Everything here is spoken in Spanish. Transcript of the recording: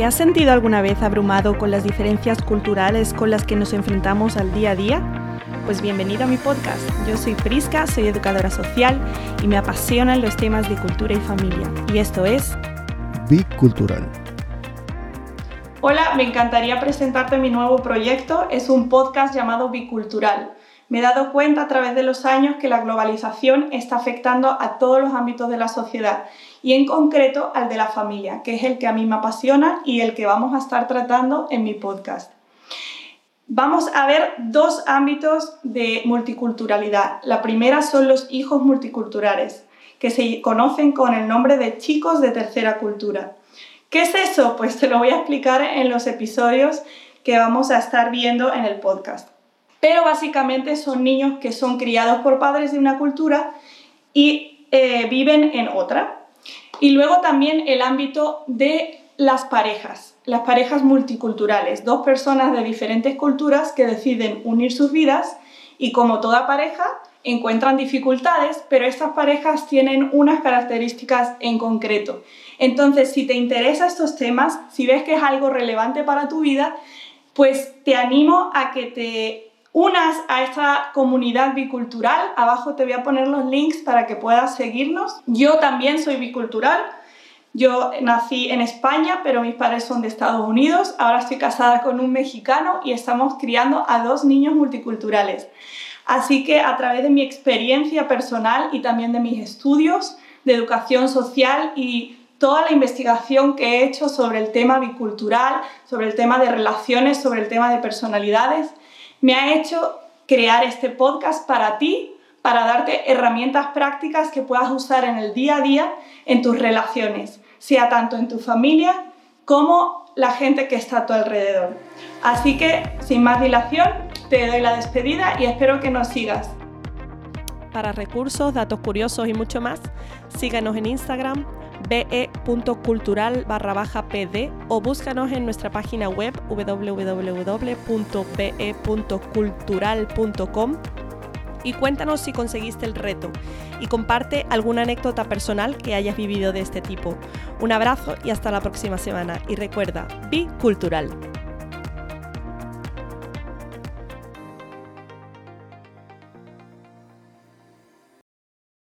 ¿Te has sentido alguna vez abrumado con las diferencias culturales con las que nos enfrentamos al día a día? Pues bienvenido a mi podcast. Yo soy Prisca, soy educadora social y me apasionan los temas de cultura y familia. Y esto es Bicultural. Hola, me encantaría presentarte mi nuevo proyecto. Es un podcast llamado Bicultural. Me he dado cuenta a través de los años que la globalización está afectando a todos los ámbitos de la sociedad y en concreto al de la familia, que es el que a mí me apasiona y el que vamos a estar tratando en mi podcast. Vamos a ver dos ámbitos de multiculturalidad. La primera son los hijos multiculturales, que se conocen con el nombre de chicos de tercera cultura. ¿Qué es eso? Pues te lo voy a explicar en los episodios que vamos a estar viendo en el podcast. Pero básicamente son niños que son criados por padres de una cultura y eh, viven en otra. Y luego también el ámbito de las parejas, las parejas multiculturales, dos personas de diferentes culturas que deciden unir sus vidas y como toda pareja encuentran dificultades, pero estas parejas tienen unas características en concreto. Entonces, si te interesan estos temas, si ves que es algo relevante para tu vida, pues te animo a que te unas a esta comunidad bicultural. Abajo te voy a poner los links para que puedas seguirnos. Yo también soy bicultural. Yo nací en España, pero mis padres son de Estados Unidos. Ahora estoy casada con un mexicano y estamos criando a dos niños multiculturales. Así que a través de mi experiencia personal y también de mis estudios de educación social y toda la investigación que he hecho sobre el tema bicultural, sobre el tema de relaciones, sobre el tema de personalidades, me ha hecho crear este podcast para ti, para darte herramientas prácticas que puedas usar en el día a día en tus relaciones, sea tanto en tu familia como la gente que está a tu alrededor. Así que, sin más dilación, te doy la despedida y espero que nos sigas. Para recursos, datos curiosos y mucho más, síganos en Instagram be.cultural barra pd o búscanos en nuestra página web www.be.cultural.com y cuéntanos si conseguiste el reto y comparte alguna anécdota personal que hayas vivido de este tipo. Un abrazo y hasta la próxima semana y recuerda, be cultural.